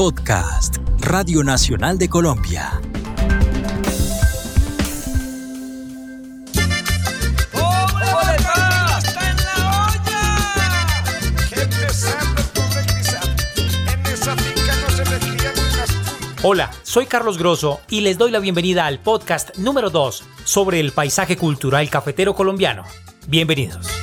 Podcast, Radio Nacional de Colombia. Hola, soy Carlos Grosso y les doy la bienvenida al podcast número 2 sobre el paisaje cultural cafetero colombiano. Bienvenidos.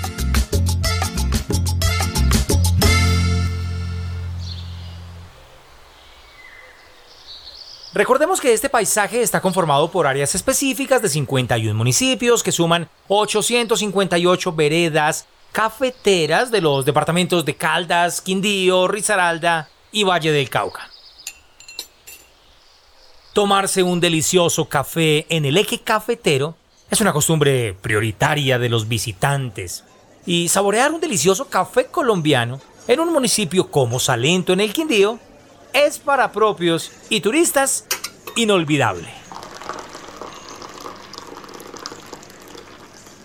Recordemos que este paisaje está conformado por áreas específicas de 51 municipios que suman 858 veredas cafeteras de los departamentos de Caldas, Quindío, Risaralda y Valle del Cauca. Tomarse un delicioso café en el eje cafetero es una costumbre prioritaria de los visitantes. Y saborear un delicioso café colombiano en un municipio como Salento en el Quindío es para propios y turistas inolvidable.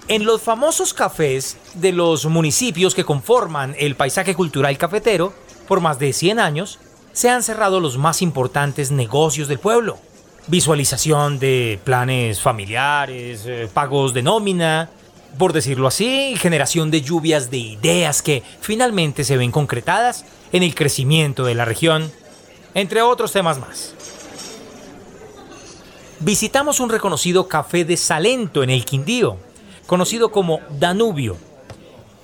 En los famosos cafés de los municipios que conforman el paisaje cultural cafetero, por más de 100 años, se han cerrado los más importantes negocios del pueblo. Visualización de planes familiares, eh, pagos de nómina, por decirlo así, generación de lluvias de ideas que finalmente se ven concretadas en el crecimiento de la región entre otros temas más. Visitamos un reconocido café de Salento en el Quindío, conocido como Danubio.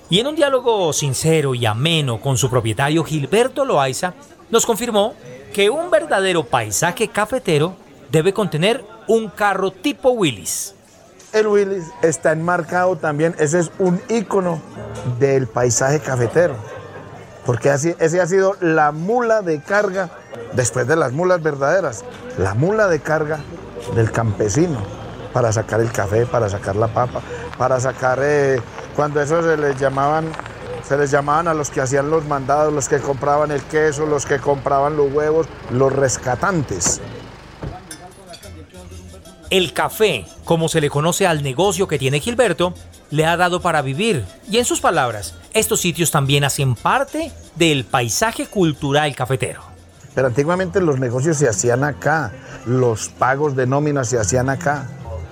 Y en un diálogo sincero y ameno con su propietario Gilberto Loaiza, nos confirmó que un verdadero paisaje cafetero debe contener un carro tipo Willis. El Willis está enmarcado también, ese es un icono del paisaje cafetero, porque así, ese ha sido la mula de carga después de las mulas verdaderas, la mula de carga del campesino para sacar el café, para sacar la papa, para sacar, eh, cuando eso se les llamaban, se les llamaban a los que hacían los mandados, los que compraban el queso, los que compraban los huevos, los rescatantes. El café, como se le conoce al negocio que tiene Gilberto, le ha dado para vivir. Y en sus palabras, estos sitios también hacen parte del paisaje cultural cafetero. Pero antiguamente los negocios se hacían acá, los pagos de nómina se hacían acá.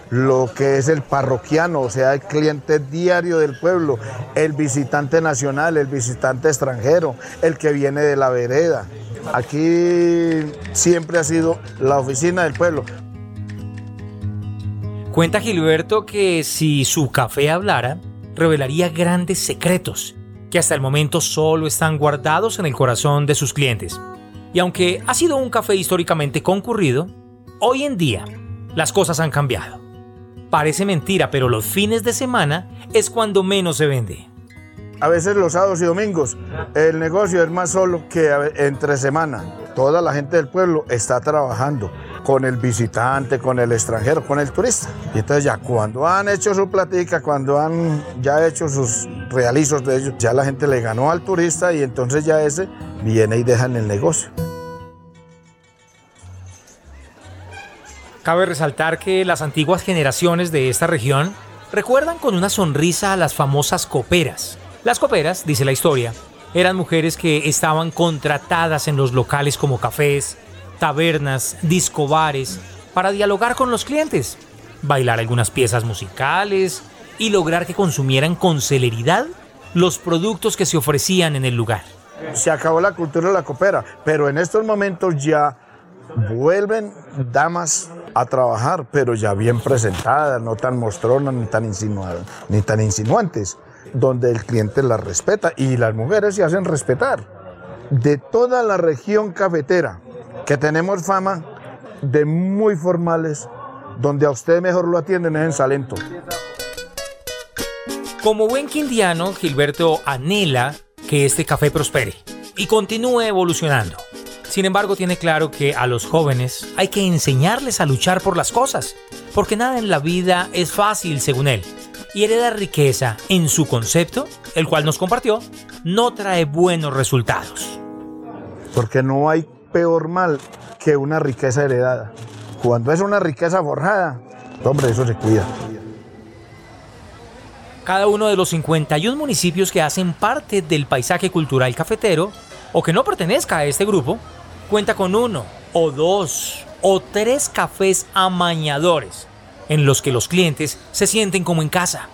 Lo que es el parroquiano, o sea, el cliente diario del pueblo, el visitante nacional, el visitante extranjero, el que viene de la vereda. Aquí siempre ha sido la oficina del pueblo. Cuenta Gilberto que si su café hablara, revelaría grandes secretos que hasta el momento solo están guardados en el corazón de sus clientes. Y aunque ha sido un café históricamente concurrido, hoy en día las cosas han cambiado. Parece mentira, pero los fines de semana es cuando menos se vende. A veces los sábados y domingos el negocio es más solo que entre semana. Toda la gente del pueblo está trabajando con el visitante, con el extranjero, con el turista. Y entonces ya cuando han hecho su platica, cuando han ya hecho sus realizos de ellos, ya la gente le ganó al turista y entonces ya ese viene y deja en el negocio. Cabe resaltar que las antiguas generaciones de esta región recuerdan con una sonrisa a las famosas coperas. Las coperas, dice la historia, eran mujeres que estaban contratadas en los locales como cafés, tabernas, discobares, para dialogar con los clientes, bailar algunas piezas musicales y lograr que consumieran con celeridad los productos que se ofrecían en el lugar. Se acabó la cultura de la copera, pero en estos momentos ya vuelven damas a trabajar, pero ya bien presentadas, no tan mostronas ni tan, insinuadas, ni tan insinuantes, donde el cliente las respeta y las mujeres se hacen respetar. De toda la región cafetera, que tenemos fama de muy formales, donde a usted mejor lo atienden es en Salento. Como buen quindiano, Gilberto anhela que este café prospere y continúe evolucionando. Sin embargo, tiene claro que a los jóvenes hay que enseñarles a luchar por las cosas, porque nada en la vida es fácil según él. Y heredar riqueza, en su concepto, el cual nos compartió, no trae buenos resultados. Porque no hay peor mal que una riqueza heredada. Cuando es una riqueza forjada, hombre, eso se cuida. Cada uno de los 51 municipios que hacen parte del paisaje cultural cafetero, o que no pertenezca a este grupo, cuenta con uno o dos o tres cafés amañadores en los que los clientes se sienten como en casa.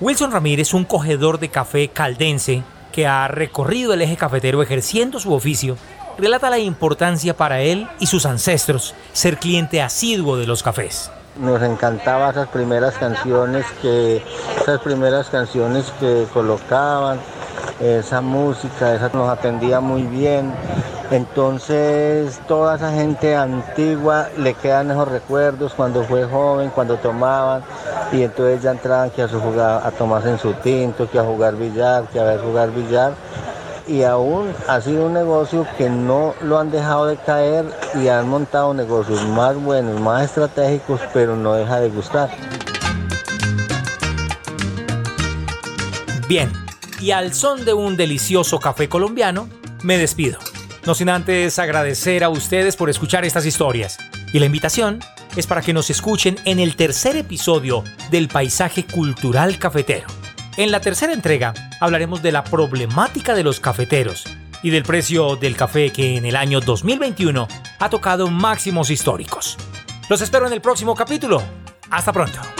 Wilson Ramírez, un cogedor de café caldense que ha recorrido el eje cafetero ejerciendo su oficio, relata la importancia para él y sus ancestros ser cliente asiduo de los cafés. Nos encantaba esas primeras canciones que esas primeras canciones que colocaban, esa música, esa nos atendía muy bien. Entonces toda esa gente antigua le quedan esos recuerdos cuando fue joven, cuando tomaban y entonces ya entraban que a, su jugar, a tomarse en su tinto, que a jugar billar, que a ver jugar billar y aún ha sido un negocio que no lo han dejado de caer y han montado negocios más buenos, más estratégicos, pero no deja de gustar. Bien, y al son de un delicioso café colombiano, me despido. No sin antes agradecer a ustedes por escuchar estas historias. Y la invitación es para que nos escuchen en el tercer episodio del Paisaje Cultural Cafetero. En la tercera entrega hablaremos de la problemática de los cafeteros y del precio del café que en el año 2021 ha tocado máximos históricos. Los espero en el próximo capítulo. Hasta pronto.